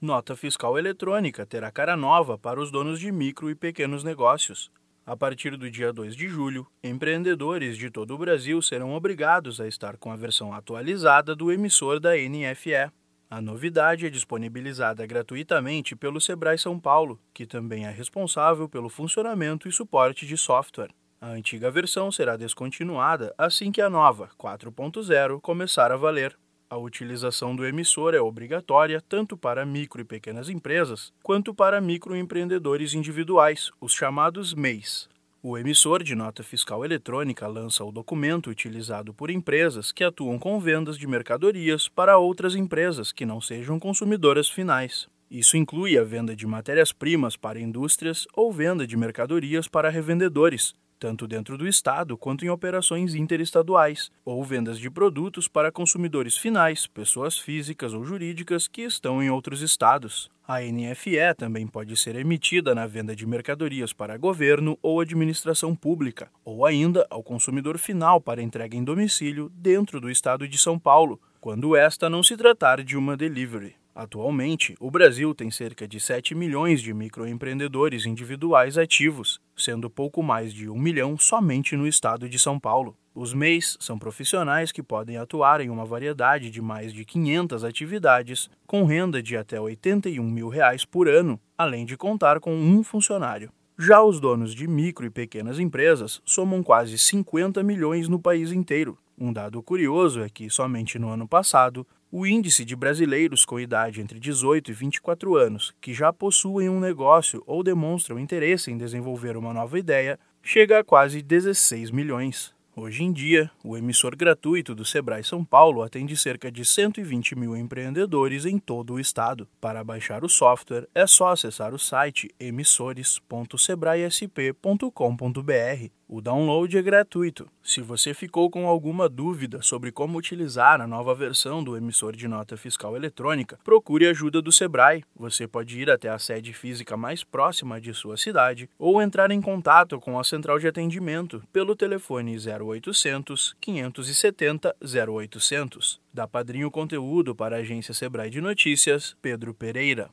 Nota fiscal eletrônica terá cara nova para os donos de micro e pequenos negócios. A partir do dia 2 de julho, empreendedores de todo o Brasil serão obrigados a estar com a versão atualizada do emissor da NFE. A novidade é disponibilizada gratuitamente pelo Sebrae São Paulo, que também é responsável pelo funcionamento e suporte de software. A antiga versão será descontinuada assim que a nova, 4.0, começar a valer. A utilização do emissor é obrigatória tanto para micro e pequenas empresas quanto para microempreendedores individuais, os chamados MEIs. O emissor de nota fiscal eletrônica lança o documento utilizado por empresas que atuam com vendas de mercadorias para outras empresas que não sejam consumidoras finais. Isso inclui a venda de matérias-primas para indústrias ou venda de mercadorias para revendedores, tanto dentro do Estado quanto em operações interestaduais, ou vendas de produtos para consumidores finais, pessoas físicas ou jurídicas que estão em outros estados. A NFE também pode ser emitida na venda de mercadorias para governo ou administração pública, ou ainda ao consumidor final para entrega em domicílio dentro do estado de São Paulo, quando esta não se tratar de uma delivery. Atualmente, o Brasil tem cerca de 7 milhões de microempreendedores individuais ativos, sendo pouco mais de 1 milhão somente no estado de São Paulo. Os MEIs são profissionais que podem atuar em uma variedade de mais de 500 atividades, com renda de até 81 mil reais por ano, além de contar com um funcionário. Já os donos de micro e pequenas empresas somam quase 50 milhões no país inteiro. Um dado curioso é que, somente no ano passado, o índice de brasileiros com idade entre 18 e 24 anos que já possuem um negócio ou demonstram interesse em desenvolver uma nova ideia chega a quase 16 milhões. Hoje em dia, o emissor gratuito do Sebrae São Paulo atende cerca de 120 mil empreendedores em todo o estado. Para baixar o software, é só acessar o site emissores.sebraesp.com.br o download é gratuito. Se você ficou com alguma dúvida sobre como utilizar a nova versão do emissor de nota fiscal eletrônica, procure ajuda do Sebrae. Você pode ir até a sede física mais próxima de sua cidade ou entrar em contato com a central de atendimento pelo telefone 0800 570 0800. Da Padrinho Conteúdo para a agência Sebrae de Notícias, Pedro Pereira.